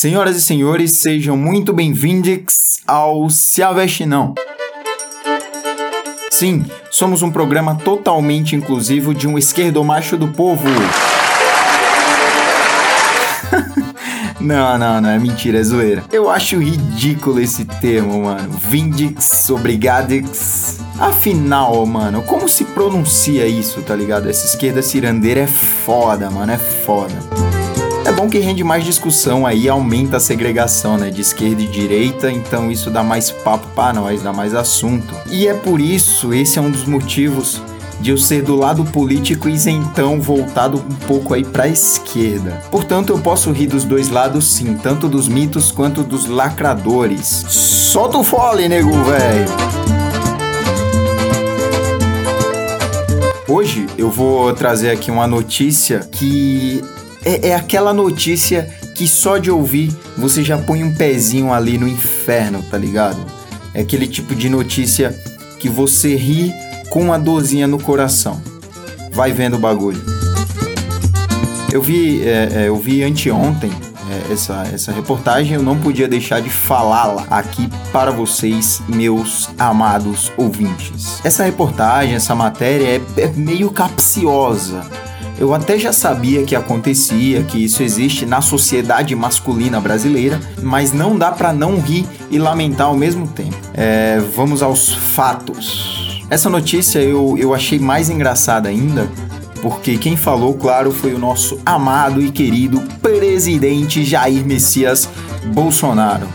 Senhoras e senhores, sejam muito bem-vindos ao Se Aveste Não. Sim, somos um programa totalmente inclusivo de um esquerdomacho do povo. não, não, não, é mentira, é zoeira. Eu acho ridículo esse termo, mano. Vindix, obrigadix. Afinal, mano, como se pronuncia isso, tá ligado? Essa esquerda cirandeira é foda, mano, é foda. Bom que rende mais discussão aí, aumenta a segregação, né, de esquerda e direita, então isso dá mais papo para nós, dá mais assunto. E é por isso, esse é um dos motivos de eu ser do lado político isentão voltado um pouco aí para a esquerda. Portanto, eu posso rir dos dois lados sim, tanto dos mitos quanto dos lacradores. Solta o fole, nego, velho. Hoje eu vou trazer aqui uma notícia que é, é aquela notícia que só de ouvir você já põe um pezinho ali no inferno, tá ligado? É aquele tipo de notícia que você ri com uma dorzinha no coração. Vai vendo o bagulho. Eu vi, é, é, eu vi anteontem é, essa, essa reportagem, eu não podia deixar de falá-la aqui para vocês, meus amados ouvintes. Essa reportagem, essa matéria é, é meio capciosa eu até já sabia que acontecia, que isso existe na sociedade masculina brasileira, mas não dá para não rir e lamentar ao mesmo tempo. É, vamos aos fatos. Essa notícia eu, eu achei mais engraçada ainda, porque quem falou, claro, foi o nosso amado e querido presidente Jair Messias Bolsonaro.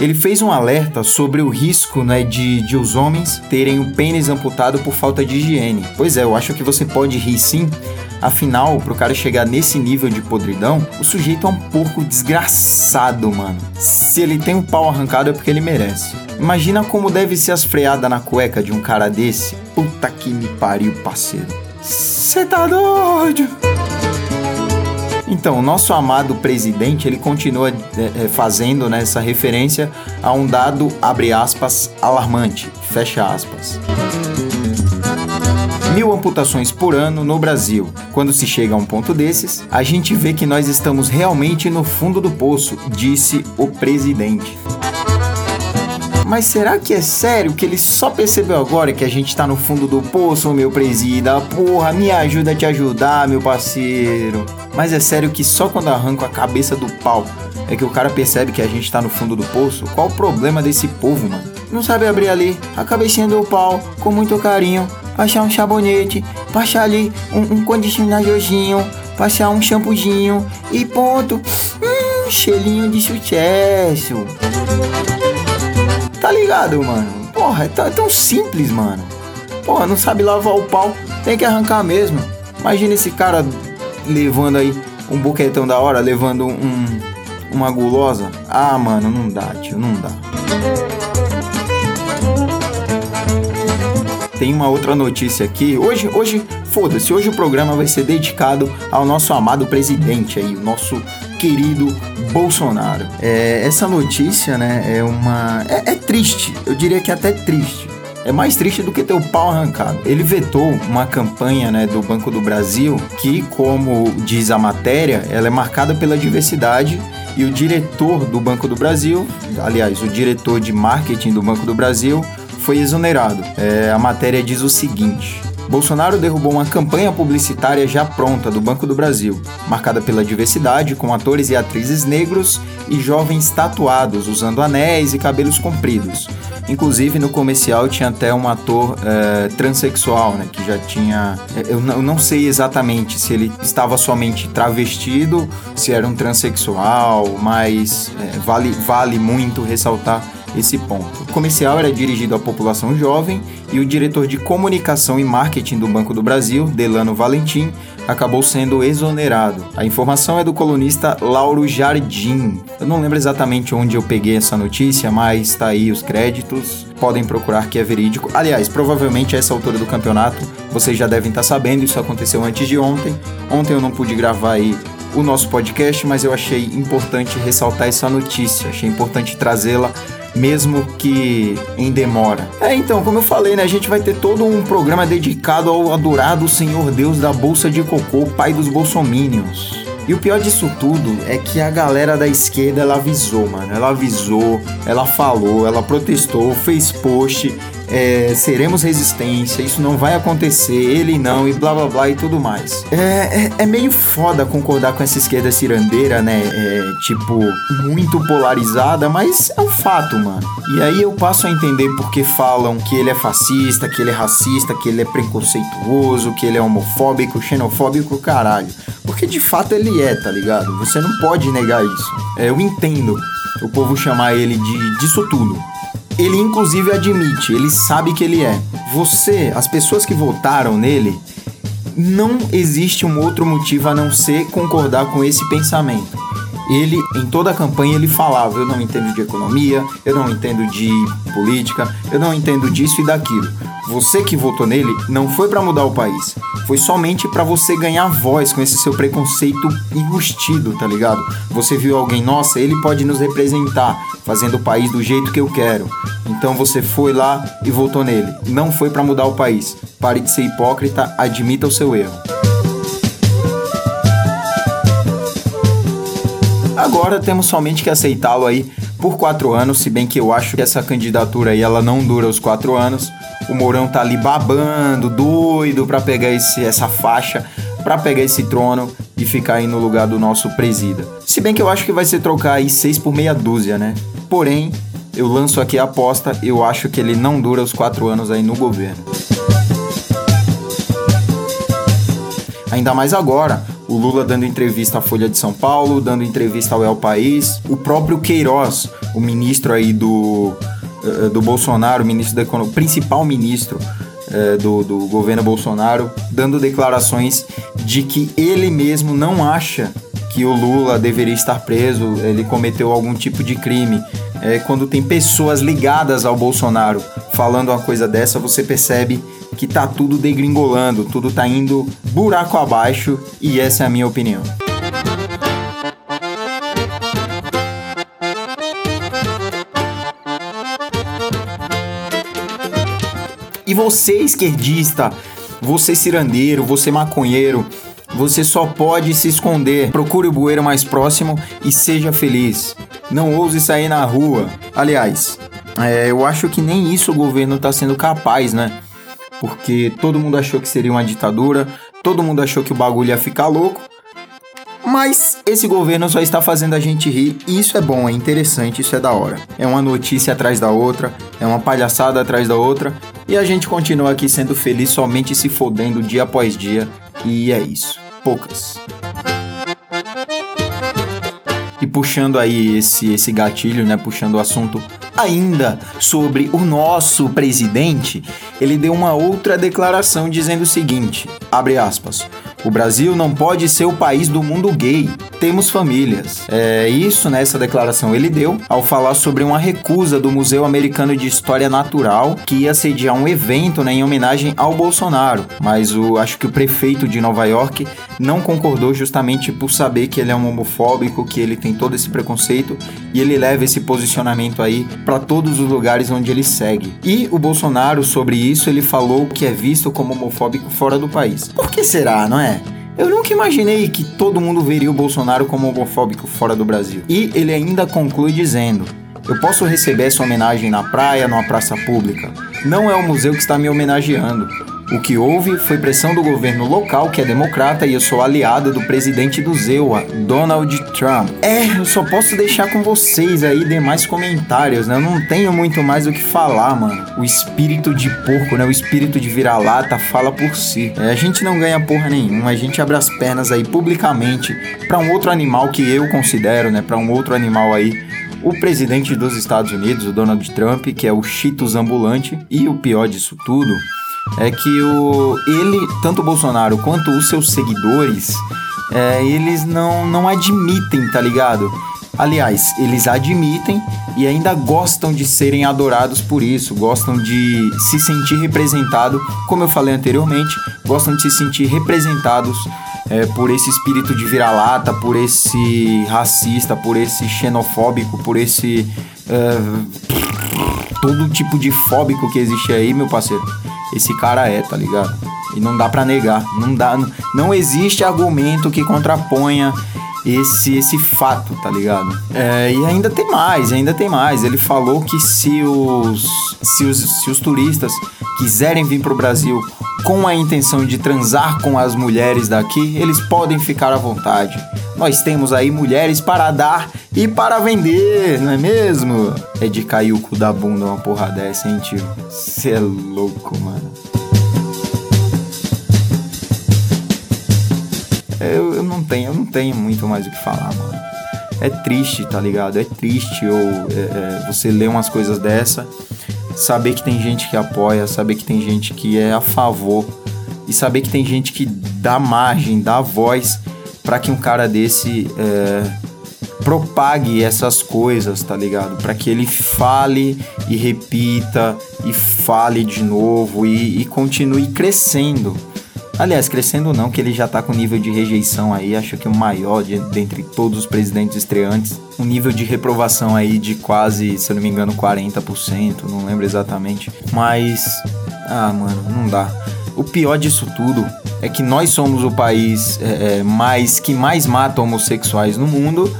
Ele fez um alerta sobre o risco né, de, de os homens terem o pênis amputado por falta de higiene. Pois é, eu acho que você pode rir sim, Afinal, pro cara chegar nesse nível de podridão, o sujeito é um porco desgraçado, mano. Se ele tem um pau arrancado é porque ele merece. Imagina como deve ser as freadas na cueca de um cara desse. Puta que me pariu, parceiro. Cê tá doido? Então, o nosso amado presidente, ele continua é, é, fazendo né, essa referência a um dado, abre aspas, alarmante, fecha aspas mil amputações por ano no Brasil. Quando se chega a um ponto desses, a gente vê que nós estamos realmente no fundo do poço, disse o presidente. Mas será que é sério que ele só percebeu agora que a gente tá no fundo do poço, meu presida? Porra, me ajuda a te ajudar, meu parceiro. Mas é sério que só quando arranco a cabeça do pau é que o cara percebe que a gente tá no fundo do poço? Qual o problema desse povo, mano? Não sabe abrir ali a cabecinha do pau com muito carinho passar um sabonete, passar ali um, um condicionadorzinho, passar um shampoozinho e ponto. Hum, cheirinho de sucesso. Tá ligado, mano? Porra, é é tão simples, mano. Porra, não sabe lavar o pau, tem que arrancar mesmo. Imagina esse cara levando aí um boquetão da hora, levando um, uma gulosa. Ah, mano, não dá, tio, não dá. tem uma outra notícia aqui. Hoje, hoje, foda-se, hoje o programa vai ser dedicado ao nosso amado presidente aí, o nosso querido Bolsonaro. É, essa notícia, né, é uma. É, é triste, eu diria que é até triste. É mais triste do que ter o pau arrancado. Ele vetou uma campanha né, do Banco do Brasil que, como diz a matéria, ela é marcada pela diversidade e o diretor do Banco do Brasil, aliás, o diretor de marketing do Banco do Brasil, foi exonerado. É, a matéria diz o seguinte. Bolsonaro derrubou uma campanha publicitária já pronta do Banco do Brasil, marcada pela diversidade, com atores e atrizes negros e jovens tatuados, usando anéis e cabelos compridos. Inclusive, no comercial tinha até um ator é, transexual, né, que já tinha. Eu não, eu não sei exatamente se ele estava somente travestido, se era um transexual, mas é, vale, vale muito ressaltar esse ponto. O comercial era dirigido à população jovem e o diretor de comunicação e marketing do Banco do Brasil, Delano Valentim, acabou sendo exonerado. A informação é do colunista Lauro Jardim. Eu não lembro exatamente onde eu peguei essa notícia, mas está aí os créditos. Podem procurar que é verídico. Aliás, provavelmente a essa altura do campeonato vocês já devem estar sabendo, isso aconteceu antes de ontem. Ontem eu não pude gravar aí o nosso podcast, mas eu achei importante ressaltar essa notícia, achei importante trazê-la mesmo que em demora. É, então, como eu falei, né, a gente vai ter todo um programa dedicado ao adorado Senhor Deus da Bolsa de Cocô, pai dos bolsomínios. E o pior disso tudo é que a galera da esquerda ela avisou, mano. Ela avisou, ela falou, ela protestou, fez post é, seremos resistência, isso não vai acontecer, ele não, e blá blá blá e tudo mais. É, é, é meio foda concordar com essa esquerda cirandeira, né? É, tipo, muito polarizada, mas é um fato, mano. E aí eu passo a entender porque falam que ele é fascista, que ele é racista, que ele é preconceituoso, que ele é homofóbico, xenofóbico, caralho. Porque de fato ele é, tá ligado? Você não pode negar isso. É, eu entendo o povo chamar ele de disso tudo. Ele inclusive admite, ele sabe que ele é. Você, as pessoas que votaram nele, não existe um outro motivo a não ser concordar com esse pensamento. Ele, em toda a campanha, ele falava: Eu não entendo de economia, eu não entendo de política, eu não entendo disso e daquilo. Você que votou nele não foi para mudar o país, foi somente para você ganhar voz com esse seu preconceito enrustido, tá ligado? Você viu alguém, nossa, ele pode nos representar, fazendo o país do jeito que eu quero. Então você foi lá e votou nele. Não foi para mudar o país. Pare de ser hipócrita, admita o seu erro. Agora temos somente que aceitá-lo aí por quatro anos, se bem que eu acho que essa candidatura aí ela não dura os quatro anos. O Mourão tá ali babando, doido para pegar esse, essa faixa, para pegar esse trono e ficar aí no lugar do nosso presida. Se bem que eu acho que vai ser trocar aí seis por meia dúzia, né? Porém, eu lanço aqui a aposta, eu acho que ele não dura os quatro anos aí no governo. Ainda mais agora, o Lula dando entrevista à Folha de São Paulo, dando entrevista ao El País, o próprio Queiroz, o ministro aí do, eh, do Bolsonaro, ministro da Economia, principal ministro eh, do, do governo Bolsonaro, dando declarações de que ele mesmo não acha que o Lula deveria estar preso, ele cometeu algum tipo de crime. É, quando tem pessoas ligadas ao Bolsonaro falando uma coisa dessa, você percebe que tá tudo degringolando, tudo tá indo buraco abaixo e essa é a minha opinião. E você, esquerdista, você cirandeiro, você maconheiro, você só pode se esconder. Procure o bueiro mais próximo e seja feliz. Não ouse sair na rua. Aliás, é, eu acho que nem isso o governo está sendo capaz, né? Porque todo mundo achou que seria uma ditadura, todo mundo achou que o bagulho ia ficar louco. Mas esse governo só está fazendo a gente rir e isso é bom, é interessante, isso é da hora. É uma notícia atrás da outra, é uma palhaçada atrás da outra e a gente continua aqui sendo feliz somente se fodendo dia após dia e é isso poucas. E puxando aí esse, esse gatilho, né, puxando o assunto ainda sobre o nosso presidente, ele deu uma outra declaração dizendo o seguinte, abre aspas, o Brasil não pode ser o país do mundo gay. Temos famílias. É isso nessa né, declaração ele deu ao falar sobre uma recusa do Museu Americano de História Natural que ia sediar um evento né, em homenagem ao Bolsonaro. Mas o, acho que o prefeito de Nova York não concordou justamente por saber que ele é um homofóbico, que ele tem todo esse preconceito e ele leva esse posicionamento aí para todos os lugares onde ele segue. E o Bolsonaro sobre isso ele falou que é visto como homofóbico fora do país. Por que será, não é? Eu nunca imaginei que todo mundo veria o Bolsonaro como homofóbico fora do Brasil. E ele ainda conclui dizendo: Eu posso receber essa homenagem na praia, numa praça pública. Não é o museu que está me homenageando. O que houve foi pressão do governo local, que é democrata, e eu sou aliado do presidente do ZEUA, Donald Trump. É, eu só posso deixar com vocês aí demais comentários, né? Eu não tenho muito mais o que falar, mano. O espírito de porco, né? O espírito de vira-lata fala por si. É, a gente não ganha porra nenhuma, a gente abre as pernas aí publicamente para um outro animal que eu considero, né? Para um outro animal aí o presidente dos Estados Unidos, o Donald Trump, que é o Cheetos ambulante, e o pior disso tudo é que o, ele, tanto o Bolsonaro quanto os seus seguidores, é, eles não, não admitem, tá ligado? Aliás, eles admitem e ainda gostam de serem adorados por isso, gostam de se sentir representado, como eu falei anteriormente, gostam de se sentir representados é, por esse espírito de vira-lata, por esse racista, por esse xenofóbico, por esse. É, todo tipo de fóbico que existe aí, meu parceiro esse cara é, tá ligado? E não dá para negar, não dá, não existe argumento que contraponha esse esse fato, tá ligado? É, e ainda tem mais, ainda tem mais. Ele falou que se os, se os, se os turistas quiserem vir pro Brasil com a intenção de transar com as mulheres daqui, eles podem ficar à vontade. Nós temos aí mulheres para dar e para vender, não é mesmo? É de cair o cu da bunda uma porra dessa, hein, tio? Cê é louco, mano. Eu, eu não tenho, eu não tenho muito mais o que falar, mano. É triste, tá ligado? É triste ou é, é, você ler umas coisas dessa, saber que tem gente que apoia, saber que tem gente que é a favor e saber que tem gente que dá margem, dá voz para que um cara desse é, propague essas coisas, tá ligado? Para que ele fale e repita e fale de novo e, e continue crescendo. Aliás, crescendo não, que ele já tá com nível de rejeição aí, acho que o maior de, dentre todos os presidentes estreantes. Um nível de reprovação aí de quase, se eu não me engano, 40%, não lembro exatamente. Mas, ah, mano, não dá. O pior disso tudo é que nós somos o país é, é mais que mais mata homossexuais no mundo,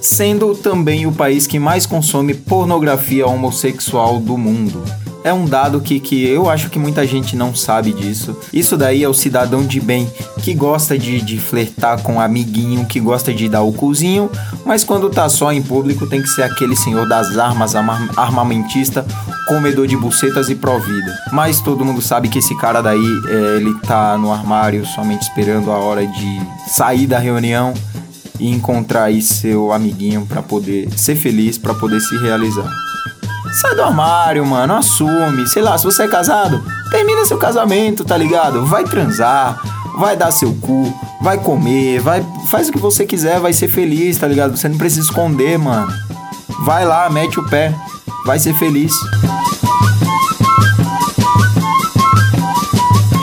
sendo também o país que mais consome pornografia homossexual do mundo é um dado que, que eu acho que muita gente não sabe disso. Isso daí é o cidadão de bem que gosta de, de flertar com um amiguinho, que gosta de dar o cozinho, mas quando tá só em público tem que ser aquele senhor das armas, armamentista, comedor de bucetas e provida. Mas todo mundo sabe que esse cara daí, é, ele tá no armário somente esperando a hora de sair da reunião e encontrar aí seu amiguinho para poder ser feliz, para poder se realizar. Sai do armário, mano, assume. Sei lá, se você é casado, termina seu casamento, tá ligado? Vai transar, vai dar seu cu, vai comer, vai faz o que você quiser, vai ser feliz, tá ligado? Você não precisa esconder, mano. Vai lá, mete o pé, vai ser feliz.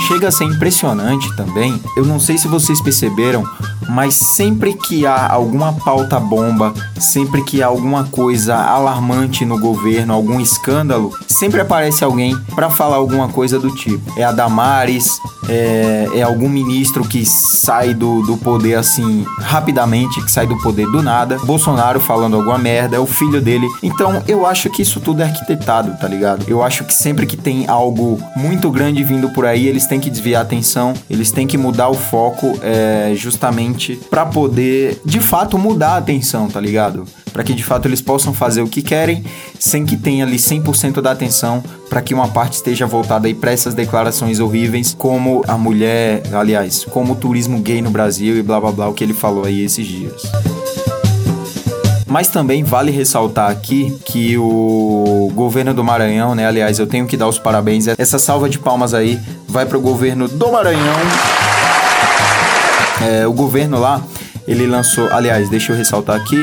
Chega a ser impressionante também. Eu não sei se vocês perceberam, mas sempre que há alguma pauta bomba, sempre que há alguma coisa alarmante no governo, algum escândalo, sempre aparece alguém para falar alguma coisa do tipo. É a Damares, é, é algum ministro que sai do, do poder assim rapidamente, que sai do poder do nada. Bolsonaro falando alguma merda, é o filho dele. Então eu acho que isso tudo é arquitetado, tá ligado? Eu acho que sempre que tem algo muito grande vindo por aí, eles têm que desviar a atenção, eles têm que mudar o foco é, justamente para poder de fato mudar a atenção, tá ligado? Para que de fato eles possam fazer o que querem sem que tenha ali 100% da atenção para que uma parte esteja voltada aí para essas declarações horríveis, como a mulher, aliás, como o turismo gay no Brasil e blá blá blá, o que ele falou aí esses dias. Mas também vale ressaltar aqui que o governo do Maranhão, né? Aliás, eu tenho que dar os parabéns. Essa salva de palmas aí vai para o governo do Maranhão é, o governo lá, ele lançou, aliás, deixa eu ressaltar aqui,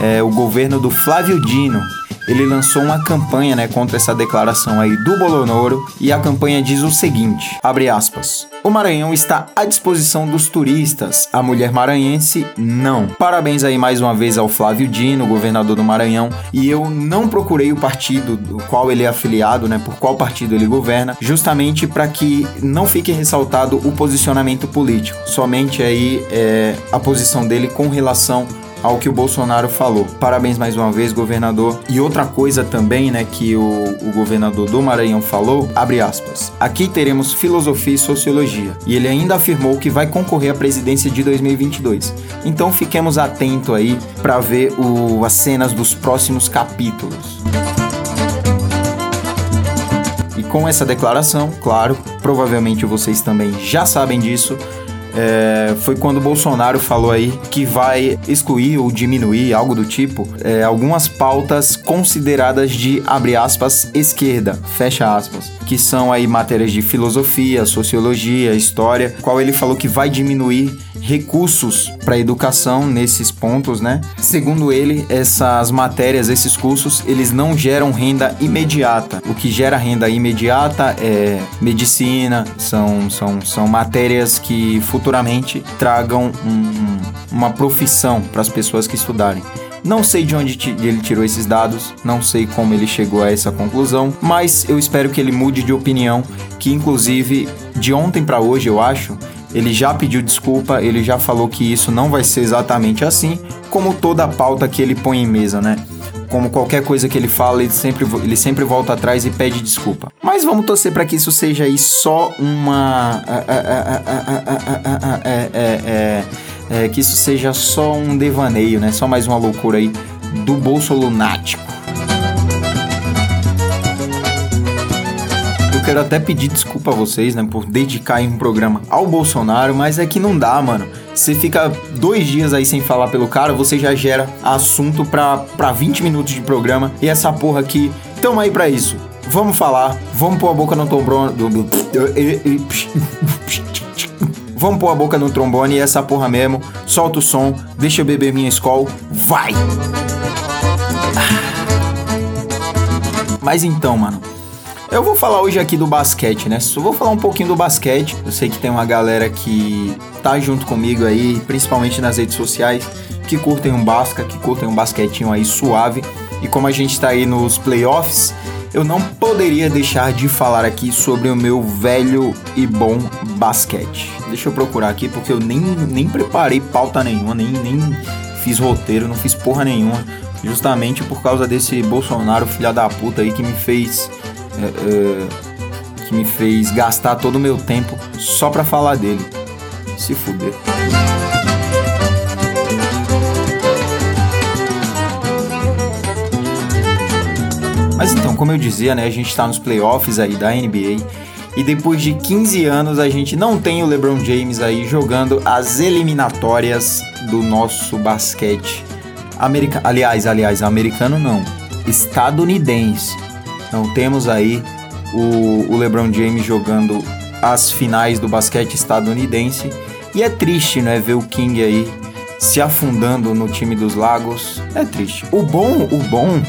é, o governo do Flávio Dino, ele lançou uma campanha né, contra essa declaração aí do Bolonaro e a campanha diz o seguinte, abre aspas, o Maranhão está à disposição dos turistas, a mulher maranhense não. Parabéns aí mais uma vez ao Flávio Dino, governador do Maranhão, e eu não procurei o partido do qual ele é afiliado, né, por qual partido ele governa, justamente para que não fique ressaltado o posicionamento político, somente aí é, a posição dele com relação ao que o Bolsonaro falou. Parabéns mais uma vez, governador. E outra coisa também, né, que o, o governador do Maranhão falou, abre aspas. Aqui teremos filosofia e sociologia. E ele ainda afirmou que vai concorrer à presidência de 2022. Então fiquemos atentos aí para ver o, as cenas dos próximos capítulos. E com essa declaração, claro, provavelmente vocês também já sabem disso, é, foi quando o Bolsonaro falou aí que vai excluir ou diminuir, algo do tipo, é, algumas pautas consideradas de, abre aspas, esquerda, fecha aspas, que são aí matérias de filosofia, sociologia, história, qual ele falou que vai diminuir recursos para educação nesses pontos, né? Segundo ele, essas matérias, esses cursos, eles não geram renda imediata. O que gera renda imediata é medicina, são, são, são matérias que futuramente tragam um, uma profissão para as pessoas que estudarem. Não sei de onde ele tirou esses dados, não sei como ele chegou a essa conclusão, mas eu espero que ele mude de opinião, que inclusive de ontem para hoje eu acho Ele já pediu desculpa, ele já falou que isso não vai ser exatamente assim, como toda a pauta que ele põe em mesa, né? Como qualquer coisa que ele fala, ele sempre, ele sempre volta atrás e pede desculpa. Mas vamos torcer para que isso seja aí só uma. É, é, é, que isso seja só um devaneio, né? Só mais uma loucura aí do bolso lunático. Quero até pedir desculpa a vocês, né, por dedicar um programa ao Bolsonaro, mas é que não dá, mano. Você fica dois dias aí sem falar pelo cara, você já gera assunto pra, pra 20 minutos de programa. E essa porra aqui, tamo aí pra isso. Vamos falar, vamos pôr a boca no trombone. Vamos pôr a boca no trombone e essa porra mesmo. Solta o som, deixa eu beber minha escola, vai! Mas então, mano. Eu vou falar hoje aqui do basquete, né? Só vou falar um pouquinho do basquete. Eu sei que tem uma galera que tá junto comigo aí, principalmente nas redes sociais, que curtem um basca, que curtem um basquetinho aí suave. E como a gente tá aí nos playoffs, eu não poderia deixar de falar aqui sobre o meu velho e bom basquete. Deixa eu procurar aqui porque eu nem, nem preparei pauta nenhuma, nem, nem fiz roteiro, não fiz porra nenhuma justamente por causa desse Bolsonaro filha da puta aí que me fez é, que me fez gastar todo o meu tempo só pra falar dele. Se fuder. Mas então, como eu dizia, né, a gente tá nos playoffs aí da NBA e depois de 15 anos a gente não tem o LeBron James aí jogando as eliminatórias do nosso basquete America... Aliás, aliás, americano não. Estadunidense. Então temos aí o, o LeBron James jogando as finais do basquete estadunidense. E é triste, né, ver o King aí se afundando no time dos Lagos. É triste. O bom, o bom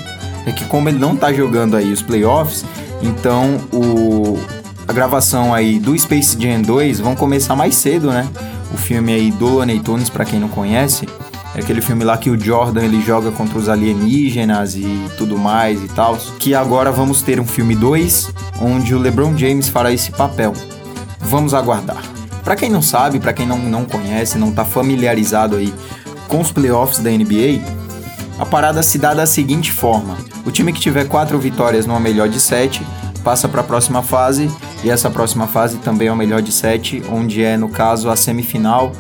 é que como ele não tá jogando aí os playoffs, então o a gravação aí do Space Jam 2 vão começar mais cedo, né? O filme aí do Looney Tunes, para quem não conhece, é aquele filme lá que o Jordan ele joga contra os alienígenas e tudo mais e tal. Que agora vamos ter um filme 2, onde o LeBron James fará esse papel. Vamos aguardar. Para quem não sabe, para quem não, não conhece, não tá familiarizado aí com os playoffs da NBA, a parada se dá da seguinte forma: o time que tiver quatro vitórias numa melhor de sete passa para a próxima fase e essa próxima fase também é o melhor de sete, onde é no caso a semifinal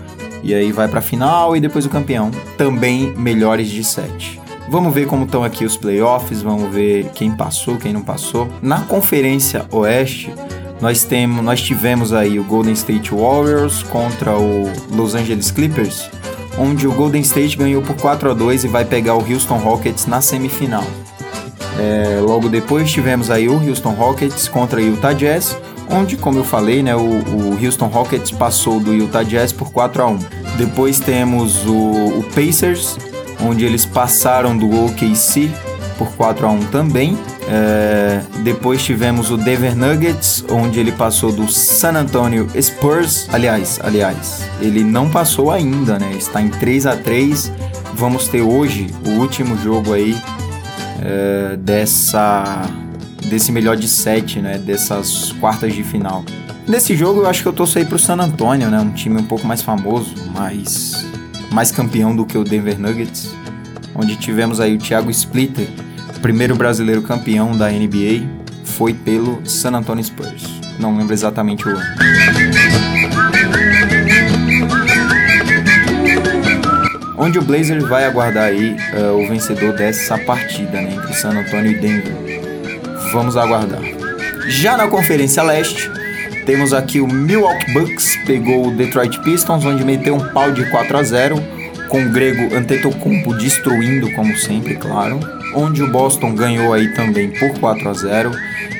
e aí vai para a final e depois o campeão, também melhores de sete. Vamos ver como estão aqui os playoffs, vamos ver quem passou, quem não passou. Na Conferência Oeste, nós temos, nós tivemos aí o Golden State Warriors contra o Los Angeles Clippers, onde o Golden State ganhou por 4 a 2 e vai pegar o Houston Rockets na semifinal. É, logo depois tivemos aí o Houston Rockets contra o Utah Jazz, onde, como eu falei, né, o, o, Houston Rockets passou do Utah Jazz por 4 a 1. Depois temos o, o Pacers, onde eles passaram do OKC por 4 a 1 também. É, depois tivemos o Denver Nuggets, onde ele passou do San Antonio Spurs. Aliás, aliás, ele não passou ainda, né? Está em 3 a 3. Vamos ter hoje o último jogo aí é, dessa desse melhor de sete, né? Dessas quartas de final. Nesse jogo eu acho que eu torço aí pro San Antonio, né? Um time um pouco mais famoso, mais, mais campeão do que o Denver Nuggets. Onde tivemos aí o Thiago Splitter, primeiro brasileiro campeão da NBA, foi pelo San Antonio Spurs. Não lembro exatamente o ano. Onde o Blazers vai aguardar aí uh, o vencedor dessa partida, né? Entre San Antonio e Denver. Vamos aguardar. Já na Conferência Leste, temos aqui o Milwaukee Bucks, pegou o Detroit Pistons, onde meteu um pau de 4 a 0 com o grego Antetokounmpo destruindo, como sempre, claro. Onde o Boston ganhou aí também por 4 a 0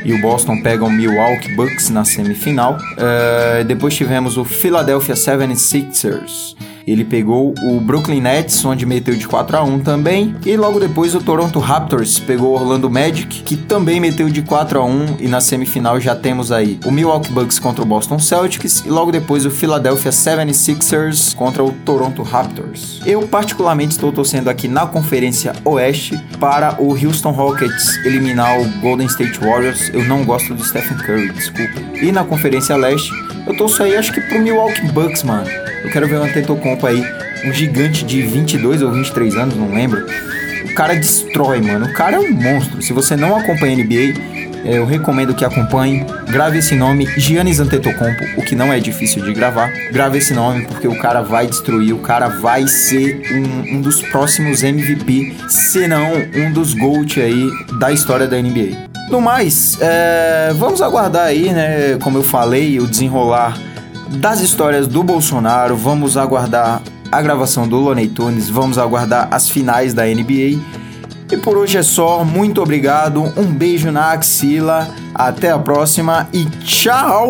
e o Boston pega o Milwaukee Bucks na semifinal. Uh, depois tivemos o Philadelphia 76ers ele pegou o Brooklyn Nets, onde meteu de 4 a 1 também, e logo depois o Toronto Raptors pegou o Orlando Magic, que também meteu de 4 a 1 e na semifinal já temos aí o Milwaukee Bucks contra o Boston Celtics e logo depois o Philadelphia 76ers contra o Toronto Raptors. Eu particularmente estou torcendo aqui na Conferência Oeste para o Houston Rockets eliminar o Golden State Warriors. Eu não gosto do Stephen Curry, desculpa. E na Conferência Leste Eu torço aí, acho que pro Milwaukee Bucks, mano. Eu quero ver o Antetokounmpo aí, um gigante de 22 ou 23 anos, não lembro. O cara destrói, mano. O cara é um monstro. Se você não acompanha NBA, eu recomendo que acompanhe. Grave esse nome, Giannis Antetokounmpo, o que não é difícil de gravar. Grave esse nome porque o cara vai destruir, o cara vai ser um, um dos próximos MVP, se não um dos GOAT aí da história da NBA. No mais, é, vamos aguardar aí, né? Como eu falei, o desenrolar das histórias do Bolsonaro. Vamos aguardar a gravação do Loney Tunes, vamos aguardar as finais da NBA. E por hoje é só, muito obrigado, um beijo na axila, até a próxima e tchau!